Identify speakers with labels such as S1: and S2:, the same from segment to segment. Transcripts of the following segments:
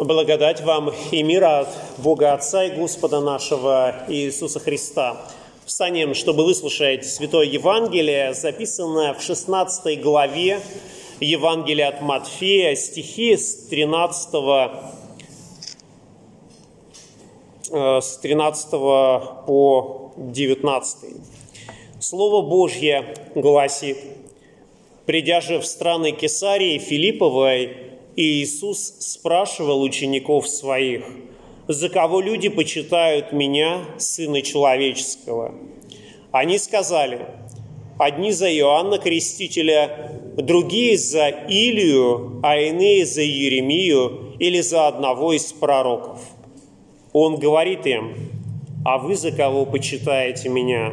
S1: Благодать вам и мир от Бога Отца и Господа нашего Иисуса Христа. Встанем, чтобы выслушать Святое Евангелие, записанное в 16 главе Евангелия от Матфея, стихи с 13, э, с 13 по 19. Слово Божье гласит, «Придя же в страны Кесарии Филипповой, и Иисус спрашивал учеников своих, «За кого люди почитают меня, Сына Человеческого?» Они сказали, «Одни за Иоанна Крестителя, другие за Илию, а иные за Еремию или за одного из пророков». Он говорит им, «А вы за кого почитаете меня?»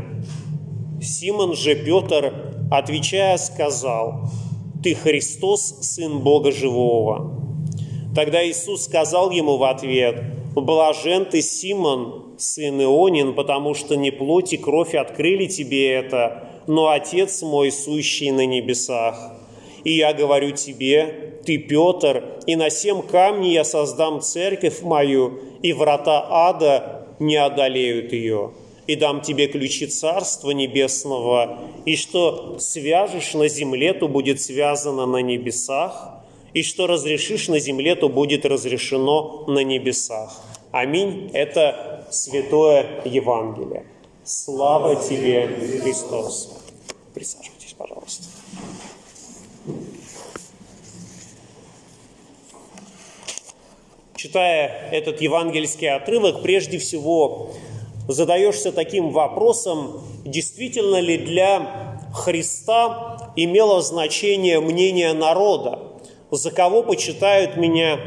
S1: Симон же Петр, отвечая, сказал, ты Христос, Сын Бога Живого. Тогда Иисус сказал ему в ответ, «Блажен ты, Симон, сын Ионин, потому что не плоть и кровь открыли тебе это, но Отец мой, сущий на небесах. И я говорю тебе, ты, Петр, и на семь камней я создам церковь мою, и врата ада не одолеют ее» и дам тебе ключи Царства Небесного, и что свяжешь на земле, то будет связано на небесах, и что разрешишь на земле, то будет разрешено на небесах. Аминь. Это Святое Евангелие. Слава тебе, Христос. Присаживайтесь, пожалуйста. Читая этот евангельский отрывок, прежде всего задаешься таким вопросом, действительно ли для Христа имело значение мнение народа, за кого почитают меня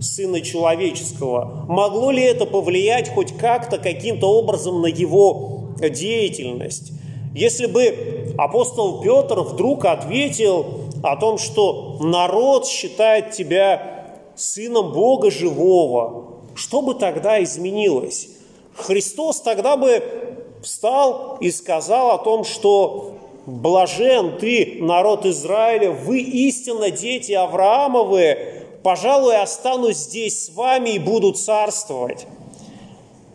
S1: Сына Человеческого. Могло ли это повлиять хоть как-то, каким-то образом на его деятельность? Если бы апостол Петр вдруг ответил о том, что народ считает тебя сыном Бога живого, что бы тогда изменилось? Христос тогда бы встал и сказал о том, что «Блажен ты, народ Израиля, вы истинно дети Авраамовы, пожалуй, останусь здесь с вами и буду царствовать».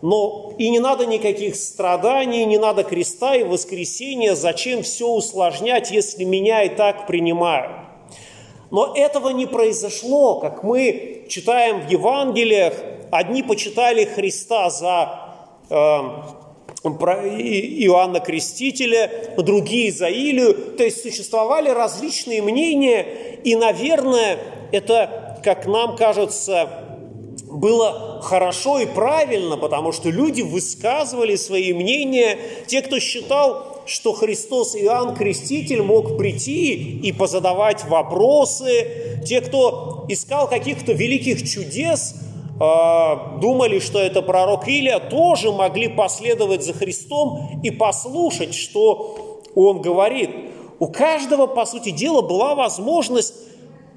S1: Но и не надо никаких страданий, не надо креста и воскресения, зачем все усложнять, если меня и так принимают. Но этого не произошло, как мы читаем в Евангелиях, одни почитали Христа за Эм, Иоанна Крестителя, другие за Илию. То есть существовали различные мнения, и, наверное, это, как нам кажется, было хорошо и правильно, потому что люди высказывали свои мнения. Те, кто считал, что Христос Иоанн Креститель мог прийти и позадавать вопросы, те, кто искал каких-то великих чудес – думали, что это пророк Илия, тоже могли последовать за Христом и послушать, что он говорит. У каждого, по сути дела, была возможность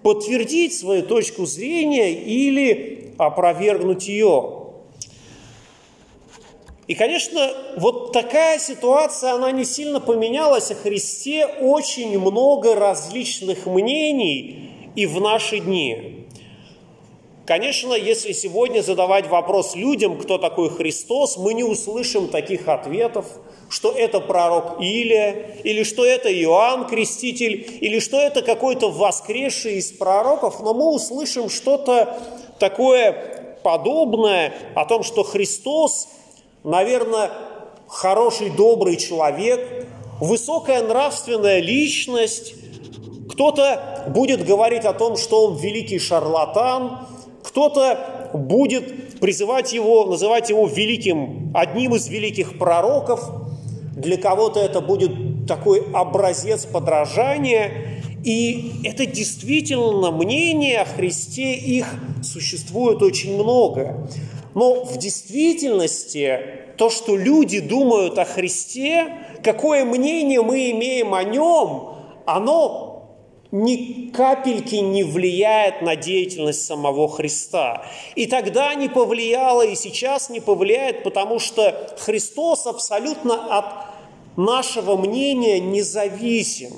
S1: подтвердить свою точку зрения или опровергнуть ее. И, конечно, вот такая ситуация, она не сильно поменялась. О Христе очень много различных мнений и в наши дни. Конечно, если сегодня задавать вопрос людям, кто такой Христос, мы не услышим таких ответов, что это пророк Илия, или что это Иоанн Креститель, или что это какой-то воскресший из пророков, но мы услышим что-то такое подобное о том, что Христос, наверное, хороший, добрый человек, высокая нравственная личность, кто-то будет говорить о том, что он великий шарлатан, кто-то будет призывать его, называть его великим, одним из великих пророков. Для кого-то это будет такой образец подражания. И это действительно мнение о Христе, их существует очень много. Но в действительности то, что люди думают о Христе, какое мнение мы имеем о нем, оно ни капельки не влияет на деятельность самого Христа. И тогда не повлияло, и сейчас не повлияет, потому что Христос абсолютно от нашего мнения независим.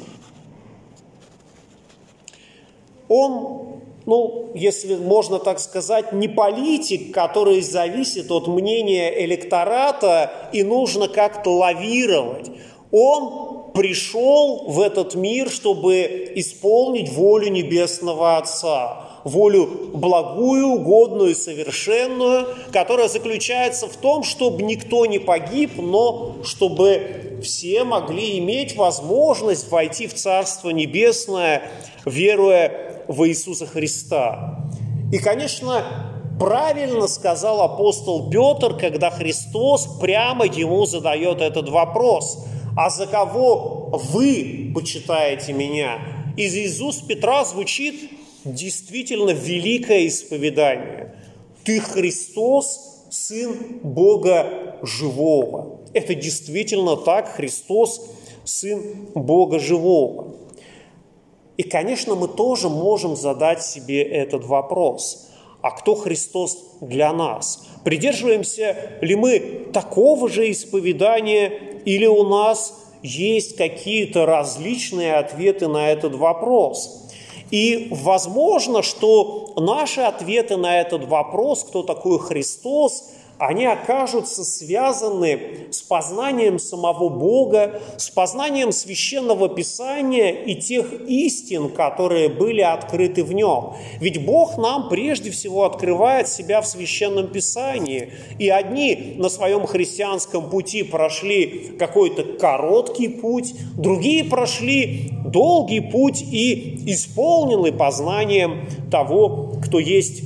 S1: Он ну, если можно так сказать, не политик, который зависит от мнения электората и нужно как-то лавировать. Он пришел в этот мир, чтобы исполнить волю Небесного Отца, волю благую, угодную совершенную, которая заключается в том, чтобы никто не погиб, но чтобы все могли иметь возможность войти в Царство Небесное, веруя во Иисуса Христа. И, конечно, правильно сказал апостол Петр, когда Христос прямо ему задает этот вопрос. «А за кого вы почитаете меня?» Из Иисуса Петра звучит действительно великое исповедание. «Ты Христос, Сын Бога Живого». Это действительно так, Христос, Сын Бога Живого. И, конечно, мы тоже можем задать себе этот вопрос. А кто Христос для нас? Придерживаемся ли мы такого же исповедания или у нас есть какие-то различные ответы на этот вопрос? И возможно, что наши ответы на этот вопрос, кто такой Христос, они окажутся связаны с познанием самого Бога, с познанием священного Писания и тех истин, которые были открыты в нем. Ведь Бог нам прежде всего открывает себя в священном Писании. И одни на своем христианском пути прошли какой-то короткий путь, другие прошли долгий путь и исполнены познанием того, кто есть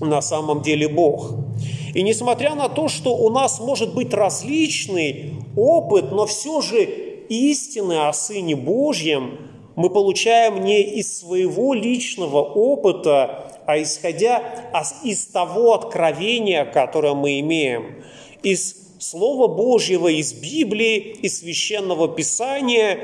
S1: на самом деле Бог. И несмотря на то, что у нас может быть различный опыт, но все же истины о Сыне Божьем мы получаем не из своего личного опыта, а исходя из того откровения, которое мы имеем, из Слова Божьего, из Библии, из Священного Писания,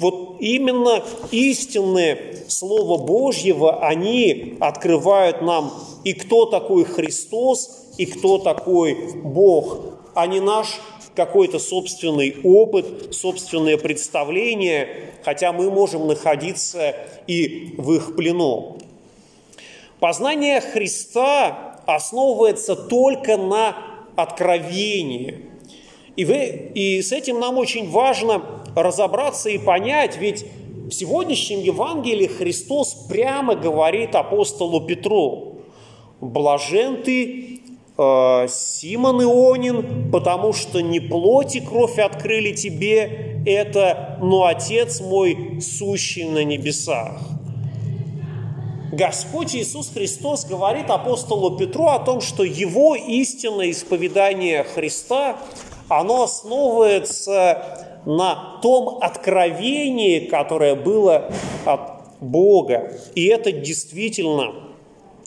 S1: вот именно истинные Слова Божьего, они открывают нам и кто такой Христос, и кто такой Бог, а не наш какой-то собственный опыт, собственное представление, хотя мы можем находиться и в их плену. Познание Христа основывается только на откровении. И, вы, и с этим нам очень важно разобраться и понять, ведь в сегодняшнем Евангелии Христос прямо говорит апостолу Петру, «Блажен ты, Симон Ионин, потому что не плоть и кровь открыли тебе это, но Отец мой, сущий на небесах. Господь Иисус Христос говорит апостолу Петру о том, что его истинное исповедание Христа, оно основывается на том откровении, которое было от Бога. И это действительно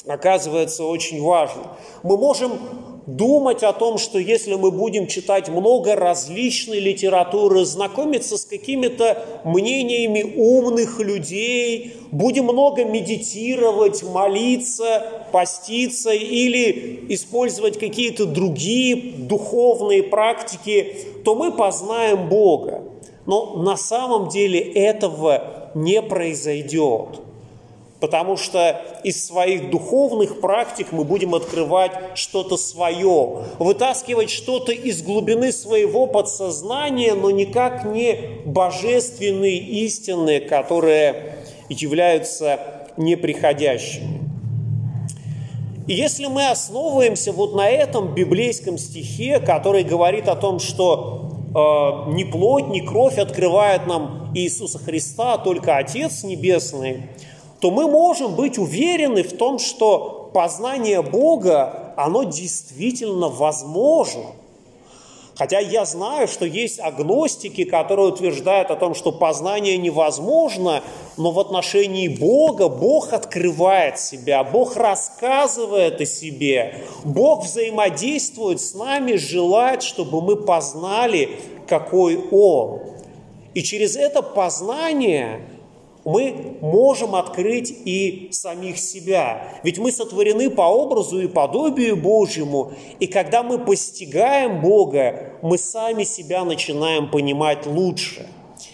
S1: оказывается очень важно. Мы можем думать о том, что если мы будем читать много различной литературы, знакомиться с какими-то мнениями умных людей, будем много медитировать, молиться, поститься или использовать какие-то другие духовные практики, то мы познаем Бога. Но на самом деле этого не произойдет потому что из своих духовных практик мы будем открывать что-то свое, вытаскивать что-то из глубины своего подсознания, но никак не божественные истины, которые являются неприходящими. И если мы основываемся вот на этом библейском стихе, который говорит о том, что э, ни плоть, ни кровь открывает нам Иисуса Христа, а только Отец Небесный, то мы можем быть уверены в том, что познание Бога, оно действительно возможно. Хотя я знаю, что есть агностики, которые утверждают о том, что познание невозможно, но в отношении Бога Бог открывает себя, Бог рассказывает о себе, Бог взаимодействует с нами, желает, чтобы мы познали, какой Он. И через это познание мы можем открыть и самих себя. Ведь мы сотворены по образу и подобию Божьему, и когда мы постигаем Бога, мы сами себя начинаем понимать лучше.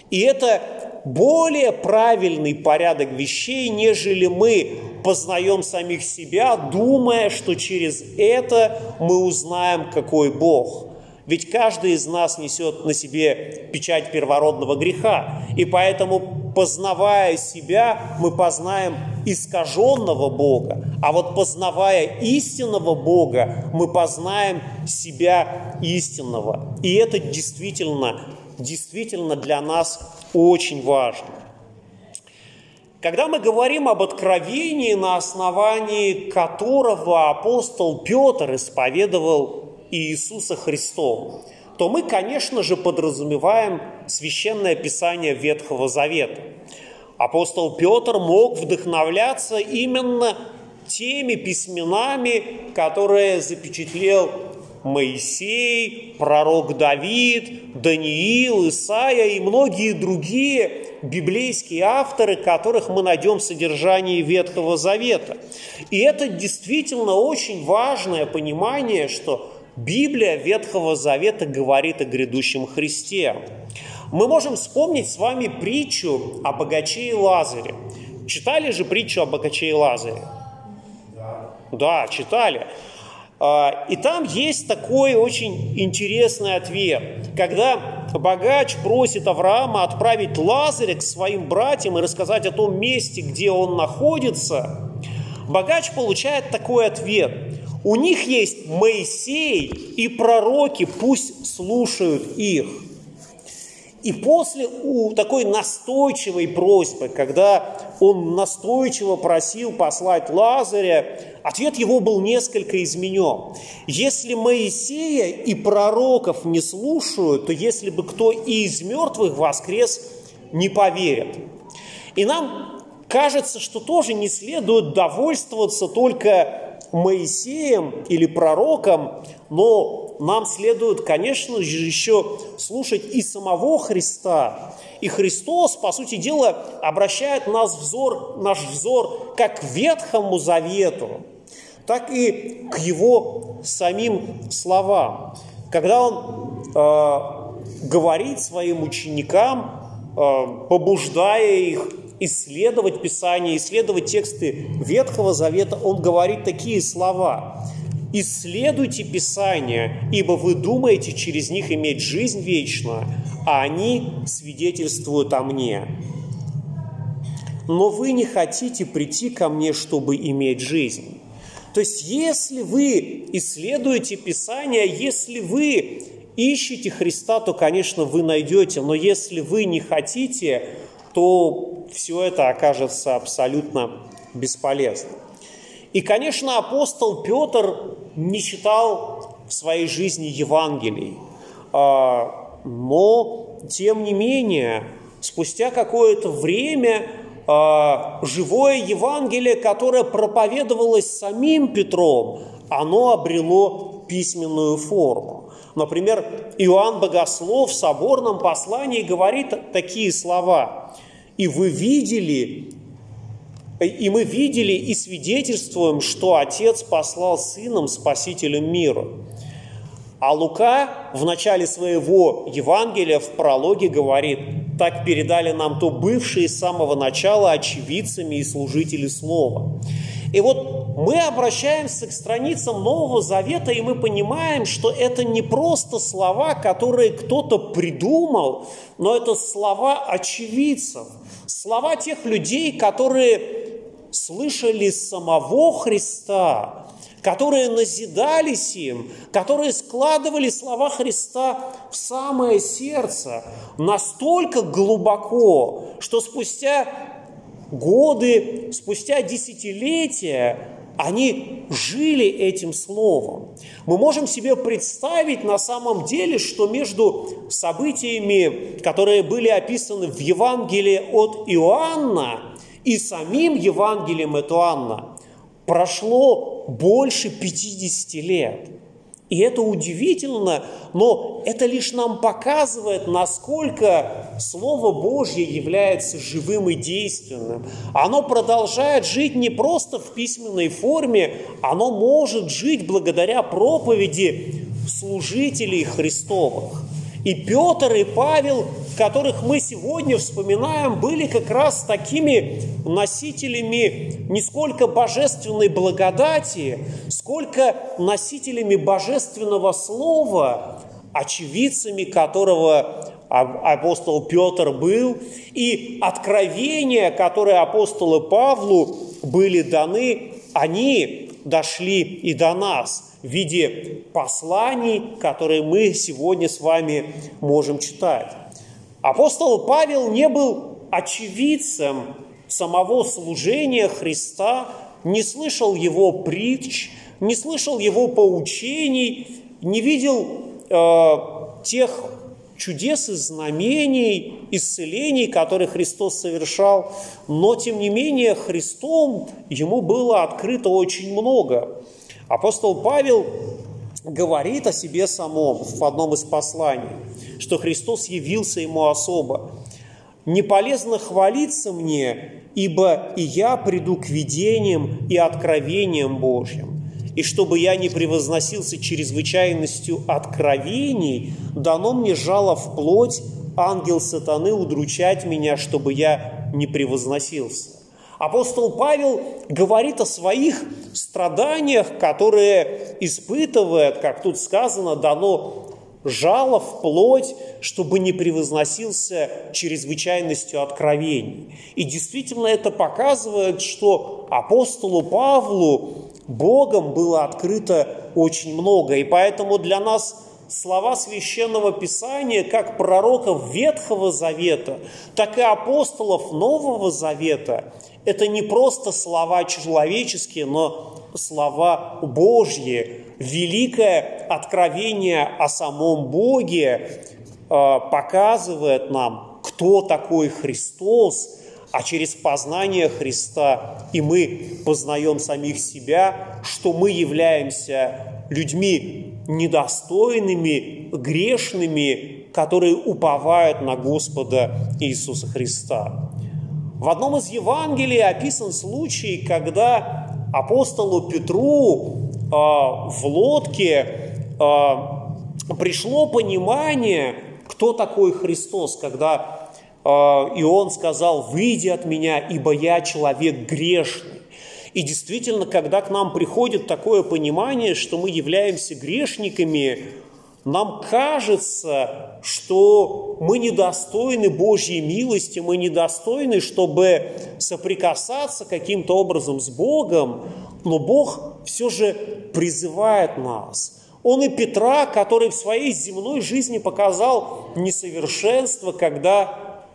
S1: И это более правильный порядок вещей, нежели мы познаем самих себя, думая, что через это мы узнаем, какой Бог. Ведь каждый из нас несет на себе печать первородного греха. И поэтому, познавая себя, мы познаем искаженного Бога. А вот познавая истинного Бога, мы познаем себя истинного. И это действительно, действительно для нас очень важно. Когда мы говорим об откровении, на основании которого апостол Петр исповедовал Иисуса Христова, то мы, конечно же, подразумеваем священное писание Ветхого Завета. Апостол Петр мог вдохновляться именно теми письменами, которые запечатлел Моисей, пророк Давид, Даниил, Исаия и многие другие библейские авторы, которых мы найдем в содержании Ветхого Завета. И это действительно очень важное понимание, что Библия Ветхого Завета говорит о грядущем Христе. Мы можем вспомнить с вами притчу о богаче и Лазаре. Читали же притчу о богаче и Лазаре? Да. Да, читали. А, и там есть такой очень интересный ответ. Когда богач просит Авраама отправить Лазаря к своим братьям и рассказать о том месте, где он находится, богач получает такой ответ. У них есть Моисей и пророки, пусть слушают их. И после у такой настойчивой просьбы, когда он настойчиво просил послать Лазаря, ответ его был несколько изменен. Если Моисея и пророков не слушают, то если бы кто и из мертвых воскрес, не поверят. И нам кажется, что тоже не следует довольствоваться только Моисеем или пророком, но нам следует, конечно же, еще слушать и самого Христа. И Христос, по сути дела, обращает нас взор, наш взор как к Ветхому Завету, так и к Его самим словам. Когда Он э, говорит своим ученикам, э, побуждая их исследовать Писание, исследовать тексты Ветхого Завета, он говорит такие слова. «Исследуйте Писание, ибо вы думаете через них иметь жизнь вечную, а они свидетельствуют о мне. Но вы не хотите прийти ко мне, чтобы иметь жизнь». То есть, если вы исследуете Писание, если вы ищете Христа, то, конечно, вы найдете. Но если вы не хотите, то все это окажется абсолютно бесполезным. И, конечно, апостол Петр не читал в своей жизни Евангелий, а, но, тем не менее, спустя какое-то время а, живое Евангелие, которое проповедовалось самим Петром, оно обрело письменную форму. Например, Иоанн Богослов в соборном послании говорит такие слова. «И вы видели, и мы видели и свидетельствуем, что Отец послал Сыном Спасителем мира». А Лука в начале своего Евангелия в прологе говорит, так передали нам то бывшие с самого начала очевидцами и служители Слова. И вот мы обращаемся к страницам Нового Завета, и мы понимаем, что это не просто слова, которые кто-то придумал, но это слова очевидцев, слова тех людей, которые слышали самого Христа, которые назидались им, которые складывали слова Христа в самое сердце настолько глубоко, что спустя годы, спустя десятилетия они жили этим словом. Мы можем себе представить на самом деле, что между событиями, которые были описаны в Евангелии от Иоанна и самим Евангелием от Иоанна, прошло больше 50 лет – и это удивительно, но это лишь нам показывает, насколько Слово Божье является живым и действенным. Оно продолжает жить не просто в письменной форме, оно может жить благодаря проповеди служителей Христовых. И Петр, и Павел которых мы сегодня вспоминаем, были как раз такими носителями не сколько божественной благодати, сколько носителями божественного слова, очевидцами которого апостол Петр был, и откровения, которые апостолу Павлу были даны, они дошли и до нас в виде посланий, которые мы сегодня с вами можем читать. Апостол Павел не был очевидцем самого служения Христа, не слышал его притч, не слышал его поучений, не видел э, тех чудес и знамений, исцелений, которые Христос совершал, но тем не менее Христом ему было открыто очень много. Апостол Павел говорит о себе самом в одном из посланий, что Христос явился ему особо. «Не полезно хвалиться мне, ибо и я приду к видениям и откровениям Божьим. И чтобы я не превозносился чрезвычайностью откровений, дано мне жало в плоть, ангел сатаны удручать меня, чтобы я не превозносился». Апостол Павел говорит о своих страданиях, которые испытывает, как тут сказано, дано жало в плоть, чтобы не превозносился чрезвычайностью откровений. И действительно это показывает, что апостолу Павлу Богом было открыто очень много. И поэтому для нас слова священного писания, как пророков Ветхого Завета, так и апостолов Нового Завета, это не просто слова человеческие, но слова Божьи. Великое откровение о самом Боге э, показывает нам, кто такой Христос, а через познание Христа и мы познаем самих себя, что мы являемся людьми недостойными, грешными, которые уповают на Господа Иисуса Христа. В одном из Евангелий описан случай, когда апостолу Петру э, в лодке э, пришло понимание, кто такой Христос, когда э, и он сказал, «Выйди от меня, ибо я человек грешный». И действительно, когда к нам приходит такое понимание, что мы являемся грешниками, нам кажется, что мы недостойны Божьей милости, мы недостойны, чтобы соприкасаться каким-то образом с Богом, но Бог все же призывает нас. Он и Петра, который в своей земной жизни показал несовершенство, когда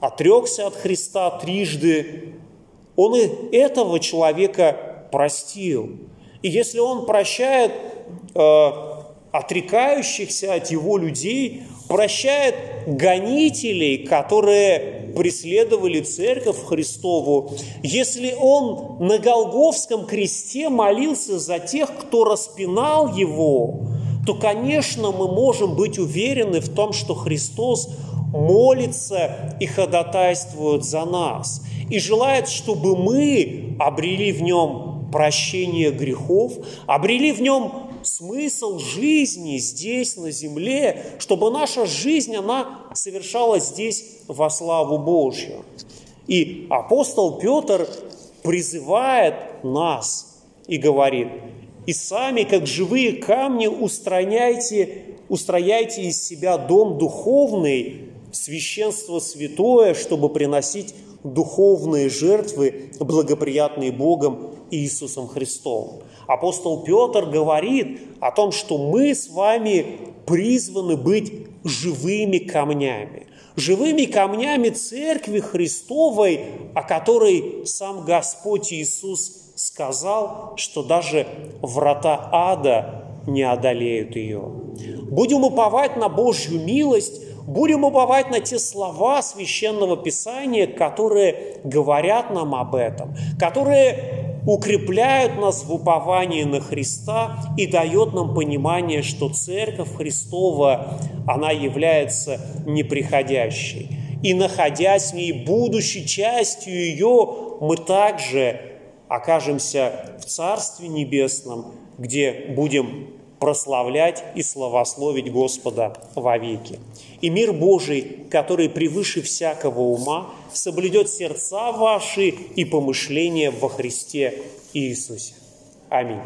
S1: отрекся от Христа трижды, он и этого человека простил. И если он прощает э, отрекающихся от его людей, прощает гонителей, которые преследовали церковь Христову, если он на Голговском кресте молился за тех, кто распинал его, то, конечно, мы можем быть уверены в том, что Христос молится и ходатайствует за нас, и желает, чтобы мы обрели в нем прощение грехов, обрели в нем смысл жизни здесь, на земле, чтобы наша жизнь, она совершалась здесь во славу Божью. И апостол Петр призывает нас и говорит, и сами, как живые камни, устраняйте, устрояйте из себя дом духовный, священство святое, чтобы приносить духовные жертвы, благоприятные Богом Иисусом Христом. Апостол Петр говорит о том, что мы с вами призваны быть живыми камнями. Живыми камнями Церкви Христовой, о которой сам Господь Иисус сказал, что даже врата ада не одолеют ее. Будем уповать на Божью милость, будем уповать на те слова Священного Писания, которые говорят нам об этом, которые укрепляют нас в уповании на Христа и дает нам понимание, что Церковь Христова, она является неприходящей. И находясь в ней, будучи частью ее, мы также окажемся в Царстве Небесном, где будем прославлять и славословить Господа вовеки. И мир Божий, который превыше всякого ума, соблюдет сердца ваши и помышления во Христе Иисусе. Аминь.